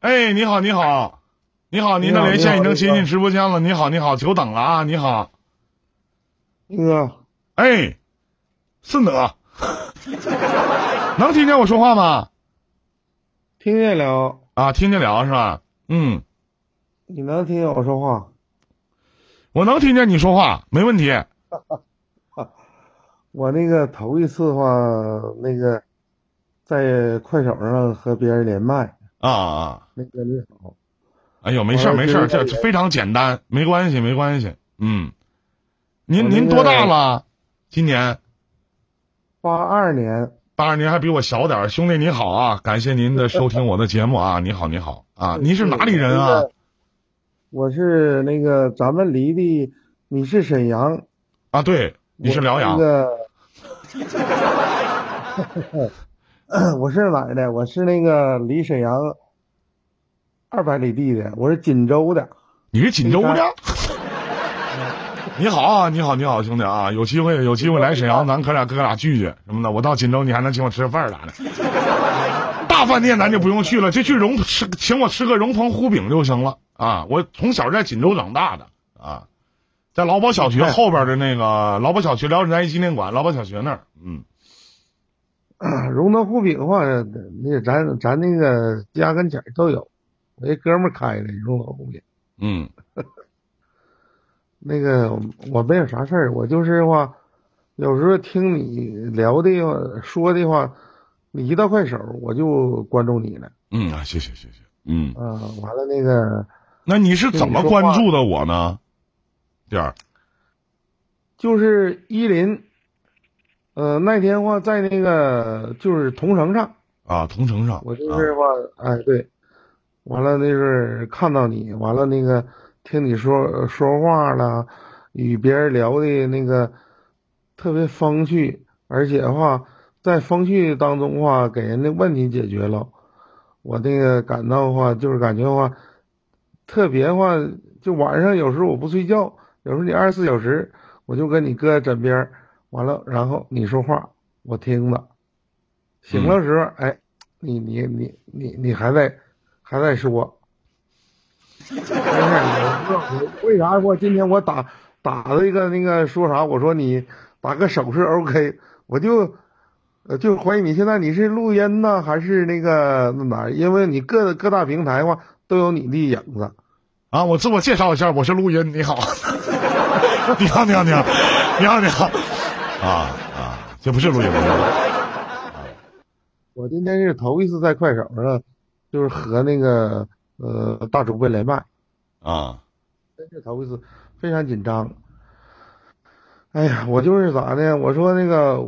哎，你好，你好，你好，您的连线已经接进直播间了。你好，你好，久等了啊！你好，哥，哎，顺德，能听见我说话吗？听见了啊，听见了是吧？嗯，你能听见我说话？我能听见你说话，没问题。我那个头一次的话，那个在快手上和别人连麦啊啊，那个你好，哎呦，没事没事，这非常简单，没关系没关系。嗯，您您多大了？今年八二年，八二年还比我小点兄弟你好啊，感谢您的收听我的节目啊，你好你好啊，您是哪里人啊？我是那个咱们离的，你是沈阳啊？对，你是辽阳。我是哪的？我是那个离沈阳二百里地的，我是锦州的。你是锦州的？你好啊，你好，你好，兄弟啊！有机会有机会来沈阳，咱哥俩哥俩聚聚什么的。我到锦州，你还能请我吃个饭啥的？大饭店咱就不用去了，就去荣吃，请我吃个荣鹏糊饼就行了啊！我从小在锦州长大的啊，在劳保小学后边的那个劳保小学辽沈一纪念馆，劳保小学那儿，嗯。荣德护饼的话，那个咱咱那个家跟前都有，我一哥们开的荣德护饼。嗯。那个我没有啥事儿，我就是话，有时候听你聊的说的话。你一到快手，我就关注你了。嗯啊，谢谢谢谢。嗯啊，完了那个，那你是怎么关注的我呢？点儿，就是依林，呃，那天话在那个就是同城上啊，同城上，我就是话，哎对，完了那是看到你，完了那个听你说说话了，与别人聊的那个特别风趣，而且话。在风趣当中话，给人的问题解决了，我那个感到的话，就是感觉的话，特别的话，就晚上有时候我不睡觉，有时候你二十四小时，我就跟你搁枕边，完了，然后你说话，我听着，醒了时候，哎，你你你你你还在还在说，为啥我今天我打打了一个那个说啥？我说你打个手势 OK，我就。呃，就怀疑你现在你是录音呢，还是那个那哪？因为你各各大平台话都有你的影子。啊，我自我介绍一下，我是录音。你好，你好，你好，你好，你好，你好。啊啊，这不是录音。我今天是头一次在快手上，就是和那个呃大主播连麦。啊，真是头一次，非常紧张。哎呀，我就是咋的？我说那个。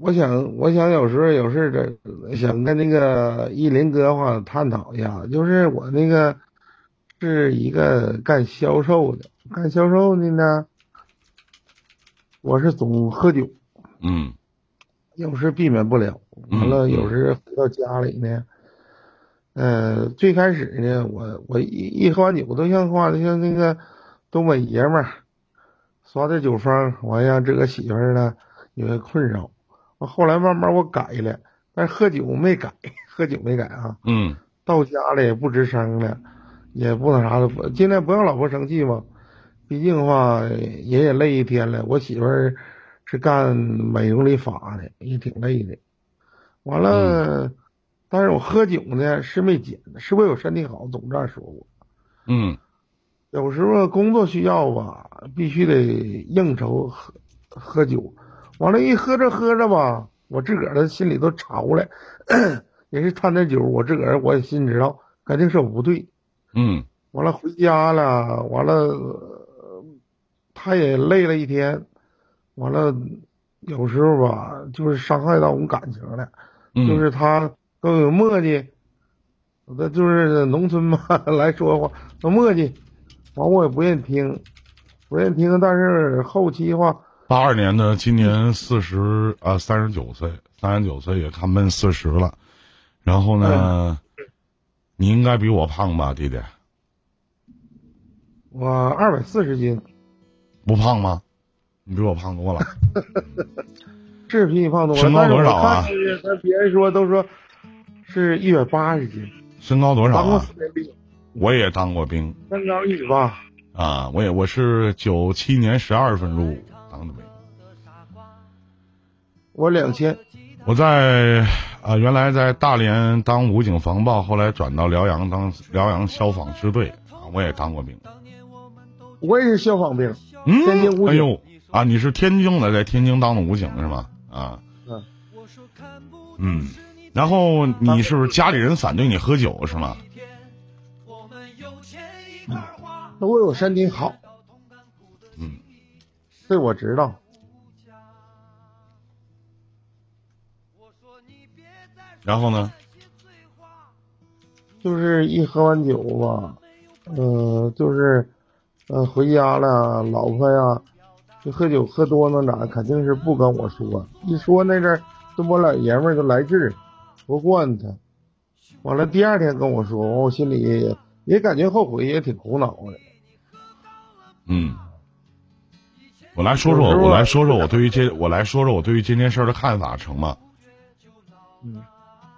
我想，我想有时候有事的，想跟那个依林哥话探讨一下。就是我那个是一个干销售的，干销售的呢，我是总喝酒，嗯，有时避免不了。完了，有时回到家里呢，呃，最开始呢，我我一一喝完酒都像话的像那个东北爷们儿，耍点酒疯，完让这个媳妇儿呢有些困扰。我后来慢慢我改了，但是喝酒没改，喝酒没改啊。嗯。到家了也不吱声了，也不那啥的，尽量不让老婆生气嘛。毕竟的话，人也累一天了。我媳妇儿是干美容理发的，也挺累的。完了，但是我喝酒呢是没减，是为我身体好，总这样说我。嗯。有时候工作需要吧，必须得应酬喝喝酒。完了，一喝着喝着吧，我自个儿的心里都潮了，也是贪点酒，我自个儿我也心知道，肯定是我不对。嗯。完了回家了，完了，他也累了一天，完了，有时候吧，就是伤害到我们感情了。嗯。就是他都有磨叽，那就是农村嘛 来说话，都磨叽，完我也不愿意听，不愿意听，但是后期的话。八二年的，今年四十啊，三十九岁，三十九岁也看奔四十了。然后呢，你应该比我胖吧，弟弟？我二百四十斤，不胖吗？你比我胖多了。是比你胖多了。身高多少啊？但别人说都说是一百八十斤。身高多少啊？我也当过兵身高一米八，啊，我也我是九七年十二月份入伍当的兵。我两千，我在啊、原来在大连当武警防暴，后来转到辽阳当辽阳消防支队啊，我也当过兵。我也是消防兵，天津嗯，武警哎呦啊，你是天津的，在天津当的武警是吗？啊，嗯嗯，然后你是不是家里人反对你喝酒是吗？那我有身体好，嗯，这我知道。然后呢？就是一喝完酒吧，呃，就是，呃，回家了，老婆呀，就喝酒喝多了咋，肯定是不跟我说，一说那阵儿，这我老爷们儿就来劲儿，不惯他，完了第二天跟我说，完我心里也也感觉后悔，也挺苦恼的。嗯，我来说说，我来说说我对于这，我来说说我对于这件事儿的看法，成吗？嗯，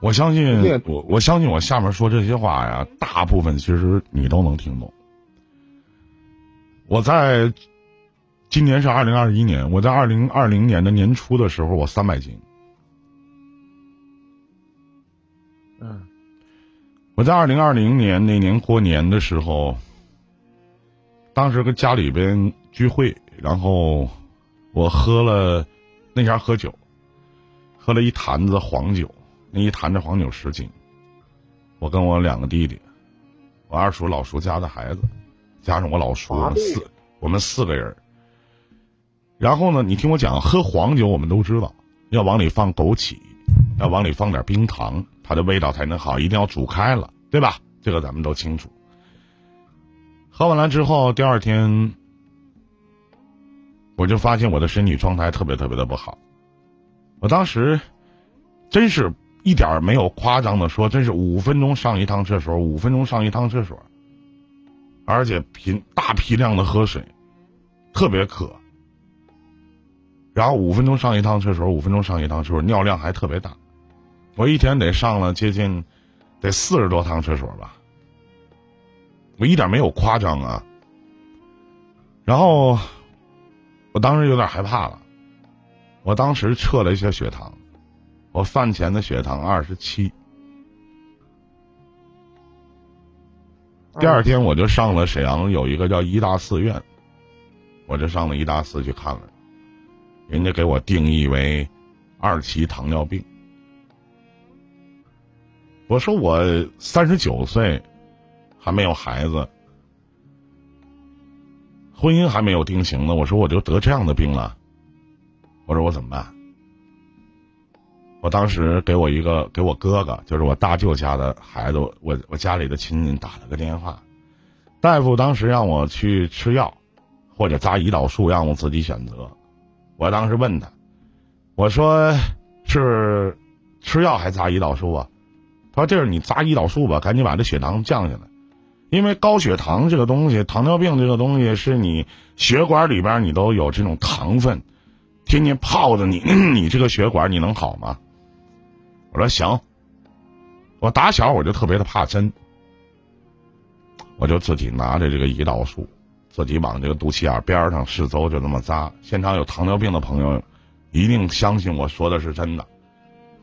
我相信我，我相信我下面说这些话呀，大部分其实你都能听懂。我在今年是二零二一年，我在二零二零年的年初的时候，我三百斤。嗯我在二零二零年那年过年的时候，当时跟家里边聚会，然后我喝了那家喝酒，喝了一坛子黄酒，那一坛子黄酒十斤。我跟我两个弟弟，我二叔、老叔家的孩子，加上我老叔，我们四我们四个人。然后呢，你听我讲，喝黄酒我们都知道要往里放枸杞，要往里放点冰糖，它的味道才能好，一定要煮开了，对吧？这个咱们都清楚。喝完了之后，第二天我就发现我的身体状态特别特别的不好。我当时真是一点儿没有夸张的说，真是五分钟上一趟厕所，五分钟上一趟厕所，而且频大批量的喝水，特别渴。然后五分钟上一趟厕所，五分钟上一趟厕所，尿量还特别大。我一天得上了接近得四十多趟厕所吧，我一点没有夸张啊。然后我当时有点害怕了，我当时测了一下血糖，我饭前的血糖二十七，第二天我就上了沈阳有一个叫医大四院，我就上了医大四去看了，人家给我定义为二期糖尿病。我说我三十九岁，还没有孩子，婚姻还没有定型呢。我说我就得这样的病了，我说我怎么办？我当时给我一个给我哥哥，就是我大舅家的孩子，我我家里的亲戚打了个电话，大夫当时让我去吃药，或者扎胰岛素，让我自己选择。我当时问他，我说是吃药还扎胰岛素啊？他说：“这是你扎胰岛素吧，赶紧把这血糖降下来，因为高血糖这个东西，糖尿病这个东西是你血管里边你都有这种糖分，天天泡着你，你这个血管你能好吗？”我说：“行。”我打小我就特别的怕针，我就自己拿着这个胰岛素，自己往这个肚脐眼边上四周就这么扎。现场有糖尿病的朋友，一定相信我说的是真的，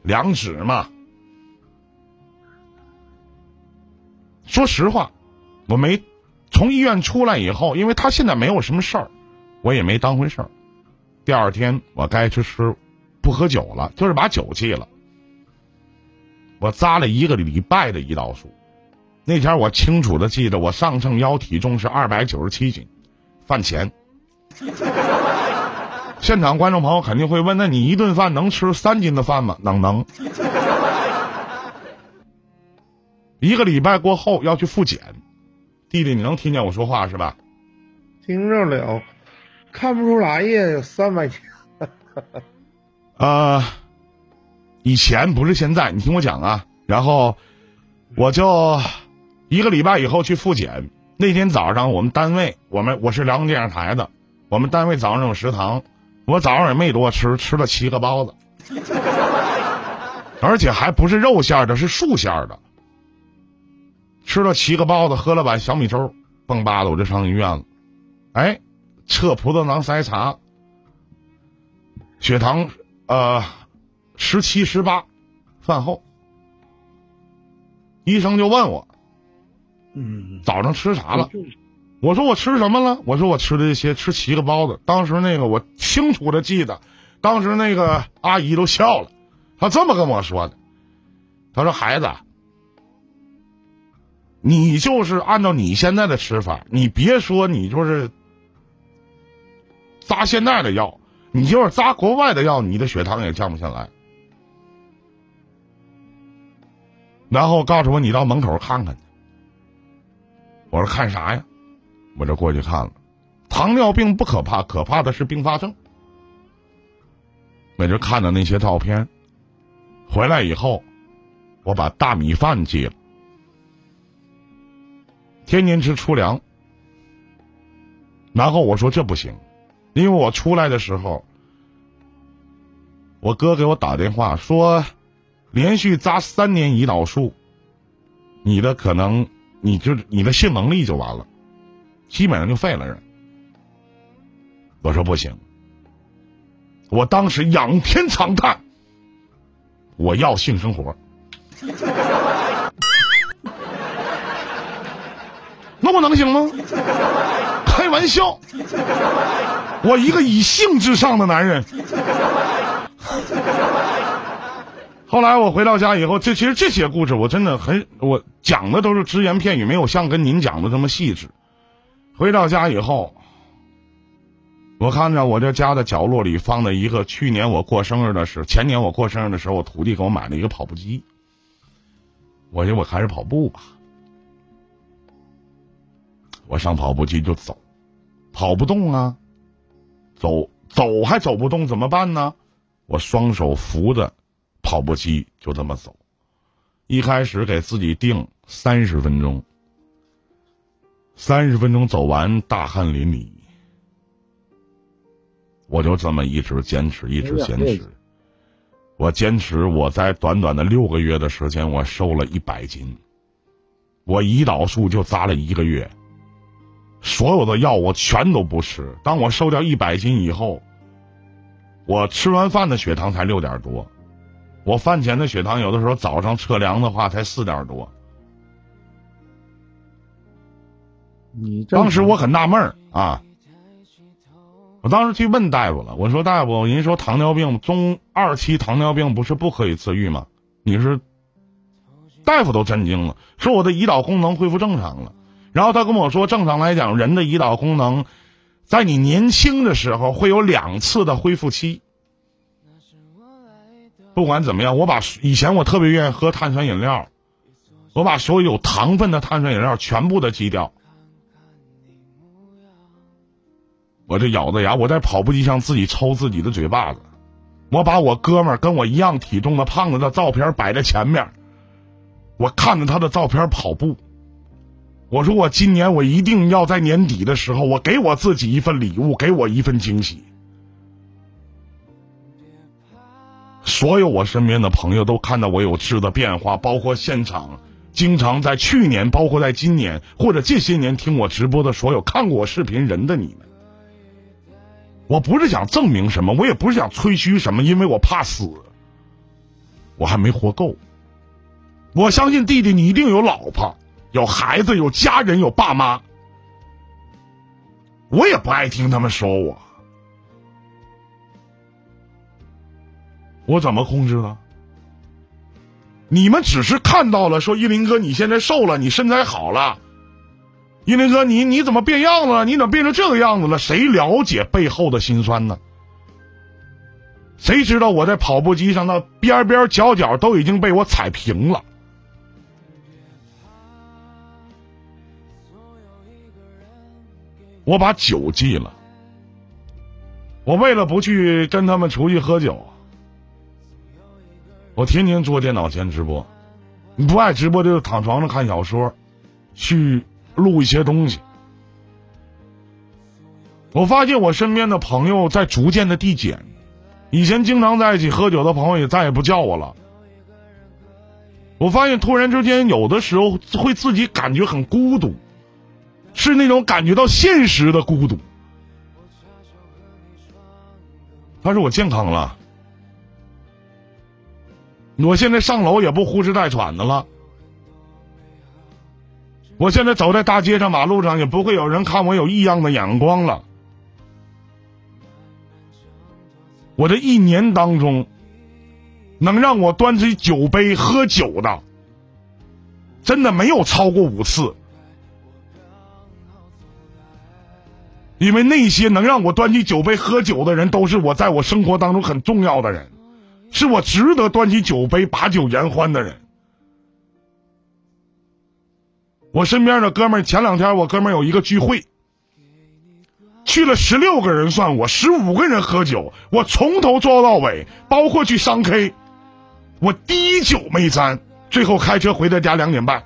两指嘛。说实话，我没从医院出来以后，因为他现在没有什么事儿，我也没当回事儿。第二天我该吃吃，不喝酒了，就是把酒戒了。我扎了一个礼拜的胰岛素，那天我清楚的记得，我上秤腰体重是二百九十七斤，饭前。现场观众朋友肯定会问：那你一顿饭能吃三斤的饭吗？能能。一个礼拜过后要去复检，弟弟，你能听见我说话是吧？听着了，看不出来呀，有三百斤。呃，以前不是现在，你听我讲啊。然后我就一个礼拜以后去复检。那天早上我们单位，我们我是辽宁电视台的，我们单位早上有食堂，我早上也没多吃，吃了七个包子，而且还不是肉馅儿的，是素馅儿的。吃了七个包子，喝了碗小米粥，蹦吧的我就上医院了。哎，测葡萄糖筛查，血糖呃十七十八，饭后，医生就问我，嗯，早上吃啥了？我说我吃什么了？我说我吃了一些，吃七个包子。当时那个我清楚的记得，当时那个阿姨都笑了，她这么跟我说的，她说孩子。你就是按照你现在的吃法，你别说你就是扎现在的药，你就是扎国外的药，你的血糖也降不下来。然后告诉我你到门口看看去。我说看啥呀？我就过去看了。糖尿病不可怕，可怕的是并发症。我就看的那些照片，回来以后，我把大米饭戒了。天天吃粗粮，然后我说这不行，因为我出来的时候，我哥给我打电话说，连续扎三年胰岛素，你的可能你就你的性能力就完了，基本上就废了人。我说不行，我当时仰天长叹，我要性生活。那我能行吗？开玩笑，我一个以性至上的男人。后来我回到家以后，这其实这些故事我真的很，我讲的都是只言片语，没有像跟您讲的这么细致。回到家以后，我看着我这家的角落里放的一个去年我过生日的时候，前年我过生日的时候，我徒弟给我买了一个跑步机。我说我还是跑步吧。我上跑步机就走，跑不动啊，走走还走不动怎么办呢？我双手扶着跑步机就这么走，一开始给自己定三十分钟，三十分钟走完大汗淋漓，我就这么一直坚持，一直坚持，我坚持，我在短短的六个月的时间，我瘦了一百斤，我胰岛素就扎了一个月。所有的药我全都不吃。当我瘦掉一百斤以后，我吃完饭的血糖才六点多，我饭前的血糖有的时候早上测量的话才四点多。你当时我很纳闷儿啊，我当时去问大夫了，我说大夫，您说糖尿病中二期糖尿病不是不可以自愈吗？你是大夫都震惊了，说我的胰岛功能恢复正常了。然后他跟我说，正常来讲，人的胰岛功能在你年轻的时候会有两次的恢复期。不管怎么样，我把以前我特别愿意喝碳酸饮料，我把所有有糖分的碳酸饮料全部的戒掉。我这咬着牙，我在跑步机上自己抽自己的嘴巴子。我把我哥们儿跟我一样体重的胖子的照片摆在前面，我看着他的照片跑步。我说我今年我一定要在年底的时候，我给我自己一份礼物，给我一份惊喜。所有我身边的朋友都看到我有质的变化，包括现场经常在去年，包括在今年或者这些年听我直播的所有看过我视频人的你们。我不是想证明什么，我也不是想吹嘘什么，因为我怕死，我还没活够。我相信弟弟，你一定有老婆。有孩子，有家人，有爸妈，我也不爱听他们说我，我怎么控制了？你们只是看到了，说依林哥你现在瘦了，你身材好了，依林哥你你怎么变样了？你怎么变成这个样子了？谁了解背后的辛酸呢？谁知道我在跑步机上的边边角角都已经被我踩平了？我把酒戒了，我为了不去跟他们出去喝酒，我天天坐电脑前直播。你不爱直播就躺床上看小说，去录一些东西。我发现我身边的朋友在逐渐的递减，以前经常在一起喝酒的朋友也再也不叫我了。我发现突然之间，有的时候会自己感觉很孤独，是那种感觉到现实的孤独。他说我健康了，我现在上楼也不呼哧带喘的了，我现在走在大街上、马路上也不会有人看我有异样的眼光了。我这一年当中。能让我端起酒杯喝酒的，真的没有超过五次。因为那些能让我端起酒杯喝酒的人，都是我在我生活当中很重要的人，是我值得端起酒杯把酒言欢的人。我身边的哥们儿，前两天我哥们儿有一个聚会，去了十六个人算我，十五个人喝酒，我从头做到尾，包括去商 K。我滴酒没沾，最后开车回到家两点半。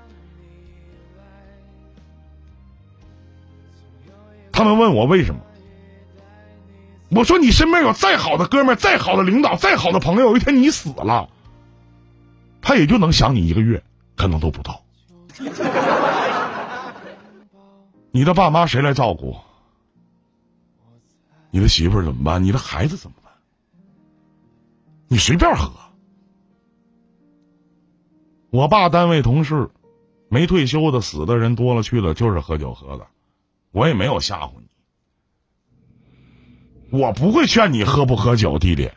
他们问我为什么，我说你身边有再好的哥们儿再好的领导、再好的朋友，有一天你死了，他也就能想你一个月，可能都不到。你的爸妈谁来照顾？你的媳妇儿怎么办？你的孩子怎么办？你随便喝。我爸单位同事，没退休的死的人多了去了，就是喝酒喝的。我也没有吓唬你，我不会劝你喝不喝酒，弟弟。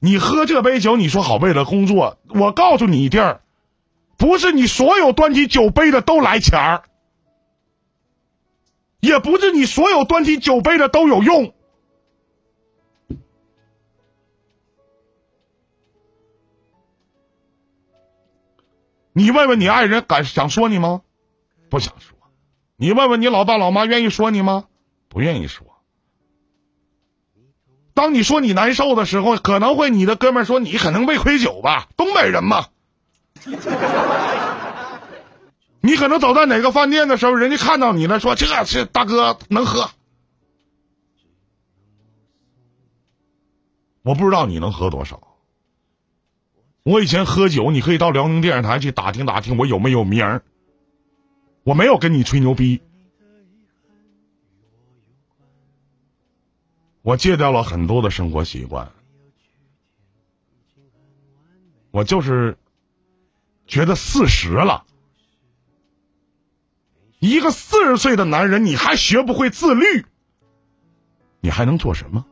你喝这杯酒，你说好为了工作，我告诉你弟儿，不是你所有端起酒杯的都来钱儿，也不是你所有端起酒杯的都有用。你问问你爱人敢想说你吗？不想说。你问问你老爸老妈愿意说你吗？不愿意说。当你说你难受的时候，可能会你的哥们说你可能胃亏酒吧，东北人嘛。你可能走在哪个饭店的时候，人家看到你了，说这是大哥能喝。我不知道你能喝多少。我以前喝酒，你可以到辽宁电视台去打听打听我有没有名儿。我没有跟你吹牛逼，我戒掉了很多的生活习惯，我就是觉得四十了，一个四十岁的男人，你还学不会自律，你还能做什么？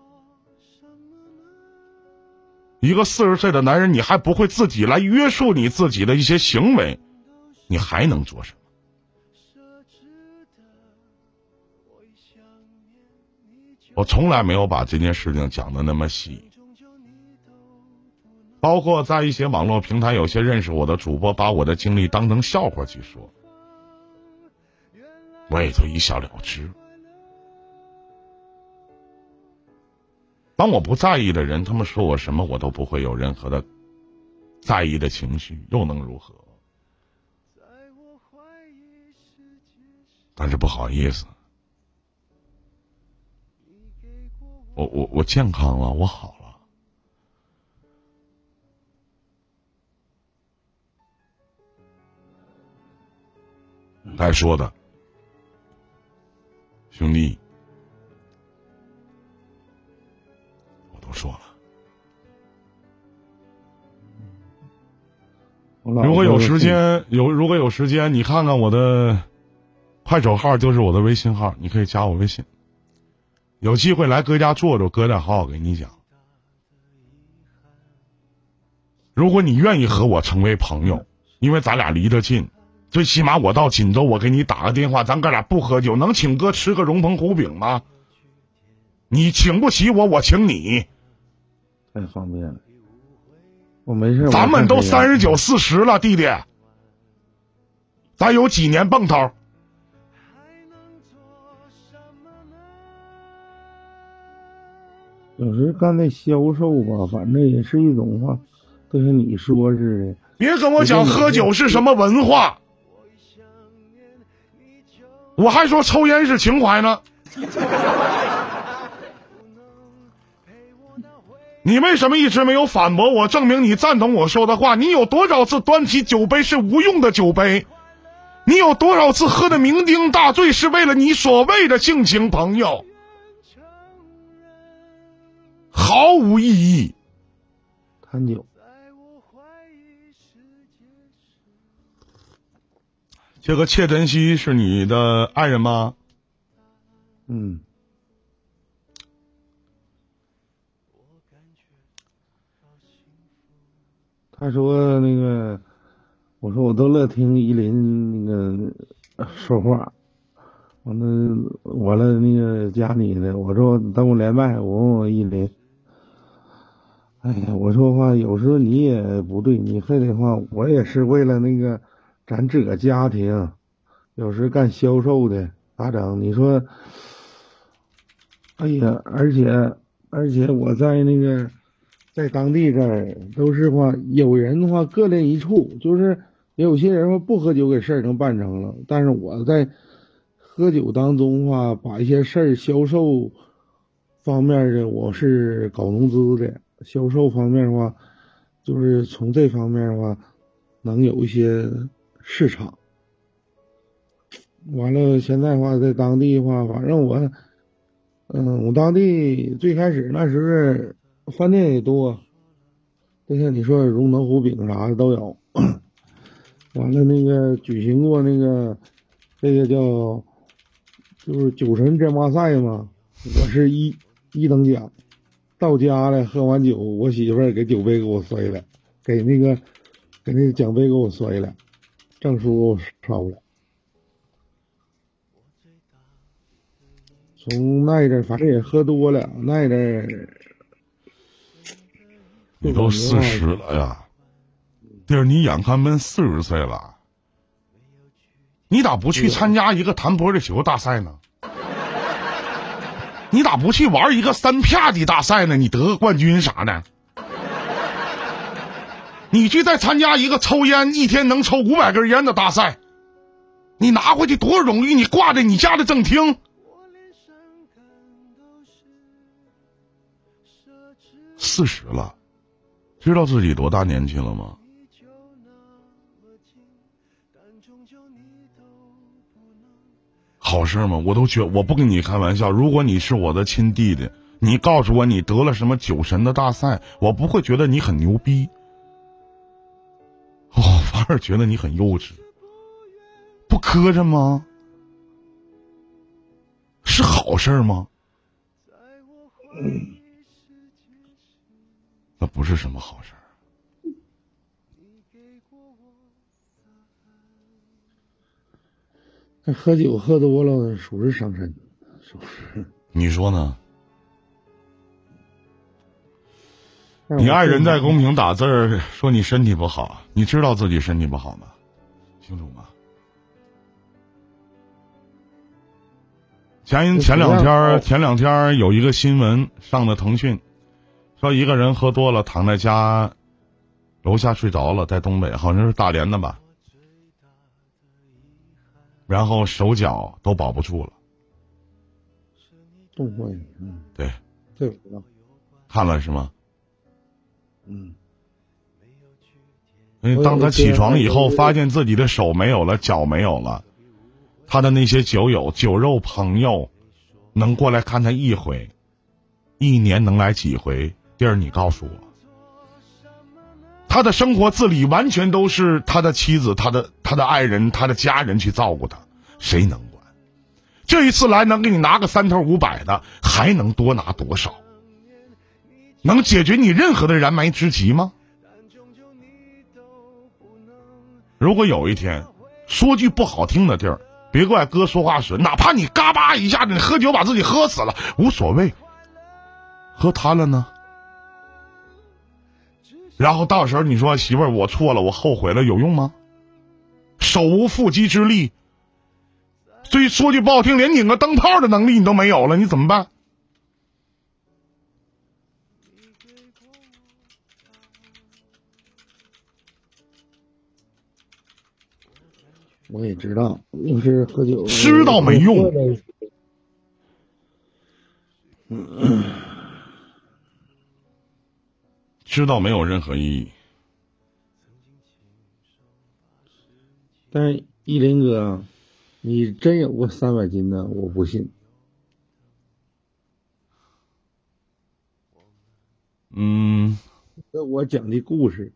一个四十岁的男人，你还不会自己来约束你自己的一些行为，你还能做什么？我从来没有把这件事情讲的那么细，包括在一些网络平台，有些认识我的主播把我的经历当成笑话去说，我也就一笑了之。当我不在意的人，他们说我什么，我都不会有任何的在意的情绪，又能如何？但是不好意思，我我我健康了，我好了。该说的，兄弟。我都说了，如果有时间，有如果有时间，你看看我的快手号，就是我的微信号，你可以加我微信。有机会来哥家坐坐，哥再好好给你讲。如果你愿意和我成为朋友，因为咱俩离得近，最起码我到锦州，我给你打个电话，咱哥俩不喝酒，能请哥吃个荣鹏虎饼吗？你请不起我，我请你。太方便了，我没事。咱们都三十九、四十了，弟弟，咱有几年蹦头？有时干那销售吧，反正也是一种话，就像你说似的。别跟我讲喝酒是什么文化，我还说抽烟是情怀呢。你为什么一直没有反驳我，证明你赞同我说的话？你有多少次端起酒杯是无用的酒杯？你有多少次喝的酩酊大醉是为了你所谓的性情朋友？毫无意义。谈酒，这个切珍惜是你的爱人吗？嗯，他说那个，我说我都乐听依林那个呃说话，完了完了那个加你的，我说等我连麦，我问我依林。哎呀，我说话有时候你也不对，你非得话，我也是为了那个咱自个家庭，有时干销售的咋整？你说，哎呀，而且而且我在那个在当地这儿都是话，有人的话各练一处，就是有些人话不喝酒给事儿能办成了，但是我在喝酒当中话，把一些事儿销售方面的我是搞融资的。销售方面的话，就是从这方面的话，能有一些市场。完了，现在的话在当地的话，反正我，嗯，我当地最开始那时候饭店也多，就像你说荣能湖饼啥的都有。完了，那个举行过那个这个叫就是酒神争霸赛嘛，我是一一等奖。到家了，喝完酒，我媳妇儿给酒杯给我摔了，给那个给那个奖杯给我摔了，证书抄了。从那阵反正也喝多了，那阵你都四十了呀，弟儿，你眼看奔四十岁了，你咋不去参加一个弹玻璃球大赛呢？你咋不去玩一个三啪的大赛呢？你得个冠军啥的？你去再参加一个抽烟一天能抽五百根烟的大赛，你拿回去多少荣誉？你挂在你家的正厅。四十了，知道自己多大年纪了吗？好事吗？我都觉我不跟你开玩笑。如果你是我的亲弟弟，你告诉我你得了什么酒神的大赛，我不会觉得你很牛逼，我反而觉得你很幼稚，不磕碜吗？是好事吗？那不是什么好事。那喝酒喝多了，属实伤身，是不是？你说呢？你爱人在公屏打字儿说你身体不好，你知道自己身体不好吗？清楚吗？前前两天前两天有一个新闻上的腾讯，说一个人喝多了躺在家楼下睡着了，在东北，好像是大连的吧。然后手脚都保不住了，冻坏了。嗯，对，这我知道。看了是吗？嗯。因为当他起床以后，发现自己的手没有了，脚没有了，他的那些酒友、酒肉朋友能过来看他一回，一年能来几回？弟儿，你告诉我。他的生活自理完全都是他的妻子、他的他的爱人、他的家人去照顾他，谁能管？这一次来能给你拿个三头五百的，还能多拿多少？能解决你任何的燃眉之急吗？如果有一天，说句不好听的地儿，别怪哥说话损，哪怕你嘎巴一下子你喝酒把自己喝死了，无所谓，喝瘫了呢？然后到时候你说媳妇儿，我错了，我后悔了，有用吗？手无缚鸡之力，所以说句不好听，连拧个灯泡的能力你都没有了，你怎么办？我也知道，就是喝酒知道没用。知道没有任何意义。但是依林哥，你真有过三百斤的，我不信。嗯，那我讲的故事，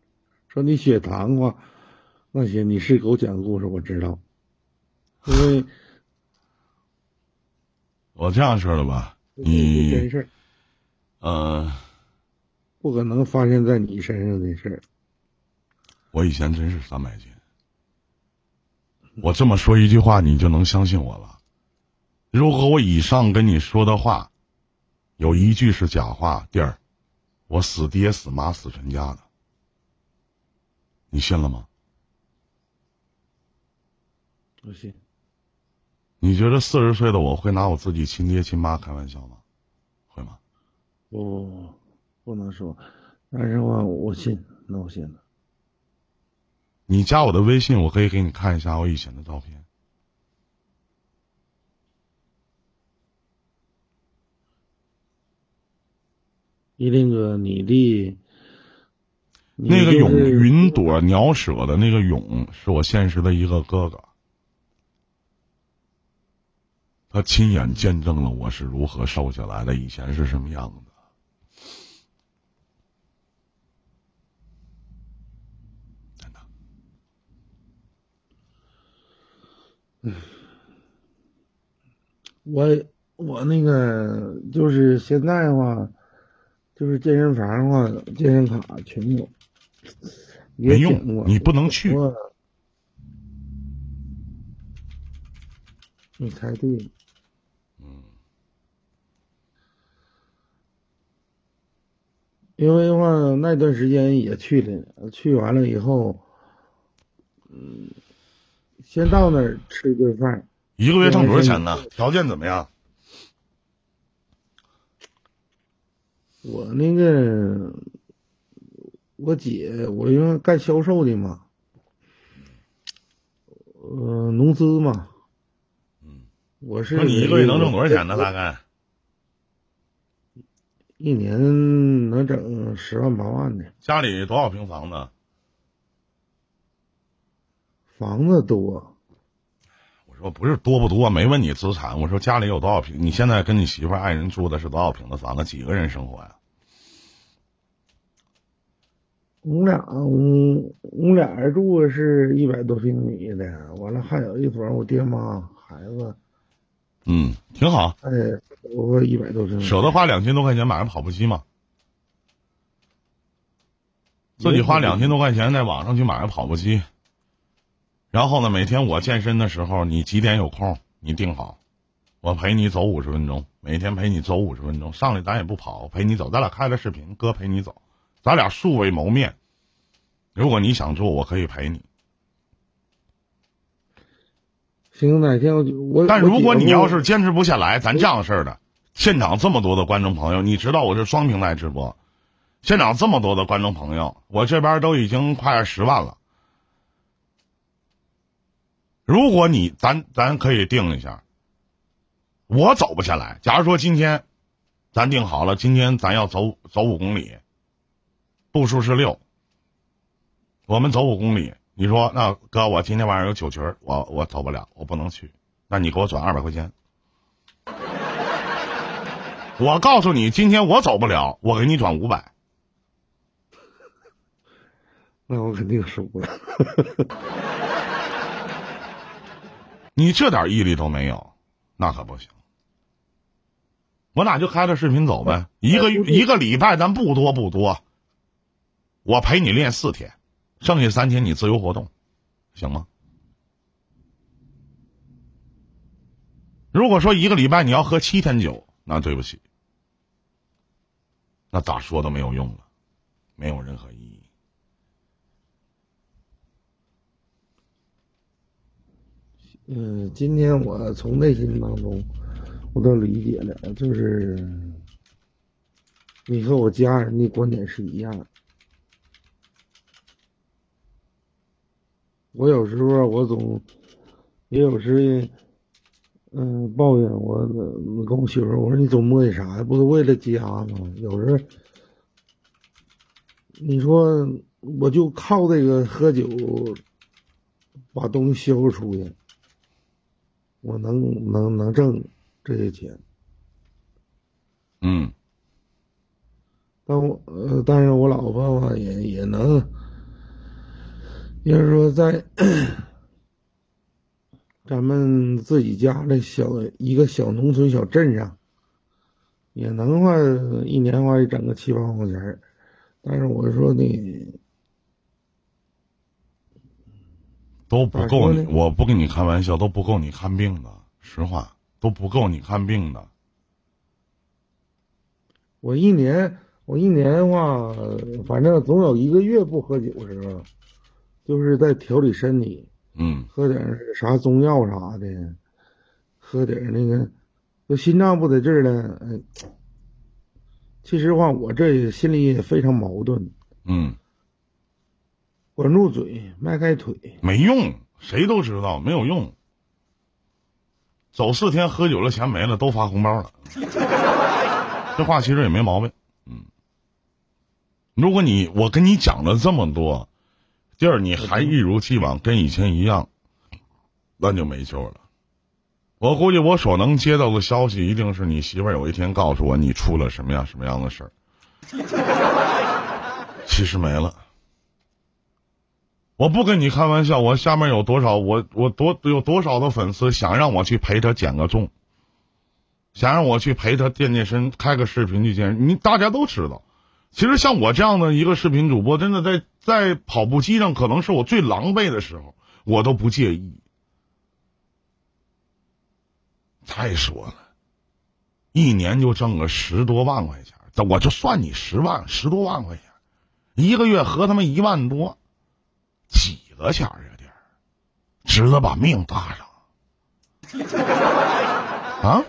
说你血糖话，那些你是给我讲故事，我知道，因为我这样式的吧，你真事儿，呃，不可能发生在你身上的事儿。我以前真是三百斤，我这么说一句话，你就能相信我了。如果我以上跟你说的话，有一句是假话，弟儿，我死爹死妈死全家的，你信了吗？不信。你觉得四十岁的我会拿我自己亲爹亲妈开玩笑吗？会吗？不，不能说。但是我我信，那我信了。你加我的微信，我可以给你看一下我以前的照片。一林哥，你的那个永你就是云朵鸟舍的那个勇，是我现实的一个哥哥，他亲眼见证了我是如何瘦下来的，以前是什么样子。我我那个就是现在的话，就是健身房的话，健身卡全有，也没用你不能去你猜对了，嗯，因为的话那段时间也去了，去完了以后，嗯，先到那儿吃一顿饭，一个月挣多少钱呢？条件怎么样？我那个我姐，我因为干销售的嘛，呃，农资嘛，嗯，我是那你一个月能挣多少钱呢？大概一年能整十万八万的，家里多少平房子？房子多，我说不是多不多，没问你资产。我说家里有多少平？你现在跟你媳妇爱人住的是多少平的房子？几个人生活呀？我们俩我我们俩人住的是一百多平米的，完了还有一房我爹妈孩子，嗯，挺好，哎，我一百多平米，舍得花两千多块钱买个跑步机吗？自己花两千多块钱在网上去买个跑步机，然后呢，每天我健身的时候，你几点有空，你定好，我陪你走五十分钟，每天陪你走五十分钟，上来咱也不跑，陪你走，咱俩开了视频，哥陪你走，咱俩素未谋面。如果你想做，我可以陪你。行，哪天我我，但如果你要是坚持不下来，咱这样式儿的，现场这么多的观众朋友，你知道我是双平台直播，现场这么多的观众朋友，我这边都已经快十万了。如果你咱咱可以定一下，我走不下来。假如说今天咱定好了，今天咱要走走五公里，步数是六，我们走五公里。你说那哥，我今天晚上有酒局儿，我我走不了，我不能去。那你给我转二百块钱。我告诉你，今天我走不了，我给你转五百。那我肯定输了。你这点毅力都没有，那可不行。我俩就开着视频走呗，一个一个礼拜咱不多不多，我陪你练四天，剩下三天你自由活动，行吗？如果说一个礼拜你要喝七天酒，那对不起，那咋说都没有用了，没有任何意义。嗯，今天我从内心当中，我都理解了，就是你和我家人的观点是一样的。我有时候我总，也有时，嗯，抱怨我，跟我媳妇我说你总磨叽啥呀？不是为了家吗？有时候，你说我就靠这个喝酒把东西销售出去，我能能能挣这些钱。嗯但我呃，但是我老婆吧也也能，要是说在 咱们自己家的小一个小农村小镇上，也能话一年话也整个七八万块钱儿。但是我说的，都不够你，我不跟你开玩笑，都不够你看病的，实话都不够你看病的。我一年我一年的话，反正总有一个月不喝酒时候，就是在调理身体。嗯喝点啥中药啥的，喝点那个，就心脏不得劲儿了。嗯，其实话，我这心里也非常矛盾，嗯，管住嘴，迈开腿。没用，谁都知道没有用。走四天喝酒了，钱没了，都发红包了。这话其实也没毛病。嗯，如果你我跟你讲了这么多，第二你还一如既往跟以前一样，那就没救了。我估计我所能接到的消息，一定是你媳妇儿有一天告诉我你出了什么样什么样的事儿。其实没了。我不跟你开玩笑，我下面有多少我我多有多少的粉丝想让我去陪他减个重，想让我去陪他健健身，开个视频去健身。你大家都知道，其实像我这样的一个视频主播，真的在在跑步机上可能是我最狼狈的时候，我都不介意。再说了，一年就挣个十多万块钱，这我就算你十万十多万块钱，一个月合他妈一万多，几个钱儿啊这儿，值得把命搭上啊？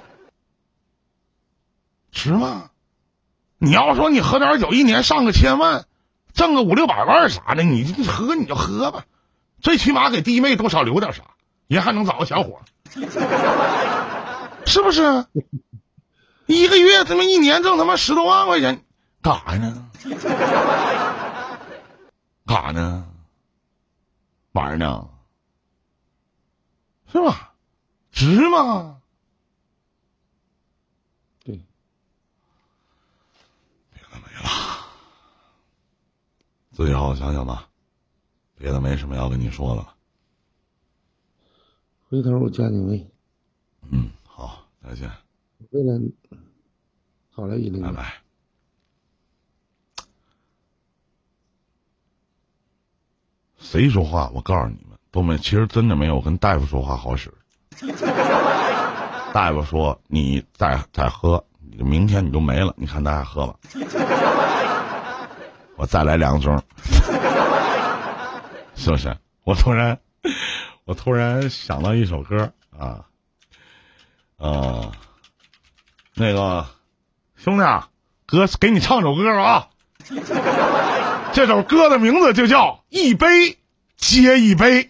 值吗？你要说你喝点酒，一年上个千万，挣个五六百万啥的，你喝你就喝吧，最起码给弟妹多少留点啥，人还能找个小伙，是不是？一个月他妈一年挣他妈十多万块钱，干啥呢？干啥呢？玩儿呢？是吧？值吗？对，别的没了，自己好好想想吧。别的没什么要跟你说了。回头我加你微，嗯，好，再见，为了好了，一零拜拜。谁说话？我告诉你们，都没，其实真的没有跟大夫说话好使。大夫说你再再喝，明天你就没了。你看大家喝吧，我再来两盅，是不是？我突然，我突然想到一首歌啊，呃，那个兄弟啊，哥给你唱首歌啊，这首歌的名字就叫《一杯接一杯》。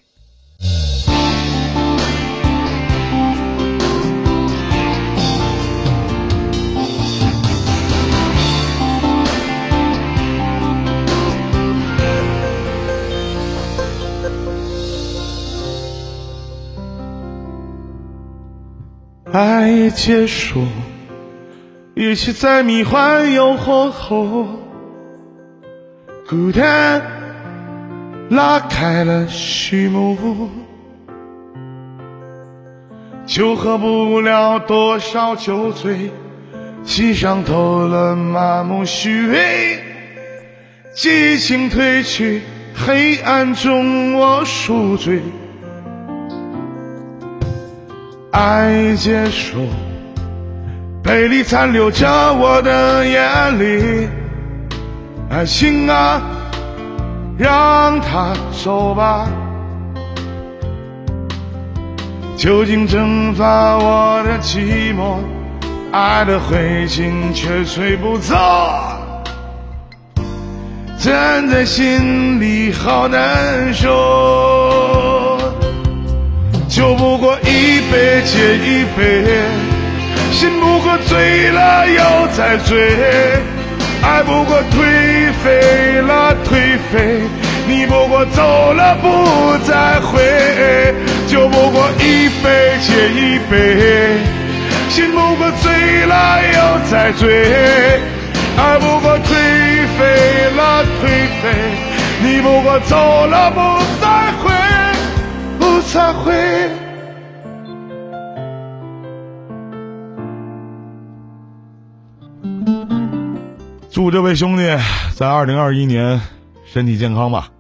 爱结束，也许在迷幻诱惑后，孤单拉开了序幕，酒喝不了多少酒醉，心上透了麻木虚伪，激情褪去，黑暗中我赎罪。爱结束，杯里残留着我的眼泪。爱情啊，让它走吧，酒精蒸发我的寂寞，爱的灰烬却吹不走，站在心里好难受。酒不过一杯接一杯，心不过醉了又再醉，爱不过颓废了，颓废。你不过走了，不再回，酒不过一杯接一杯，心不过醉了又再醉，爱不过颓废了，颓废。你不过走了，不再回，不再回。祝这位兄弟在二零二一年身体健康吧。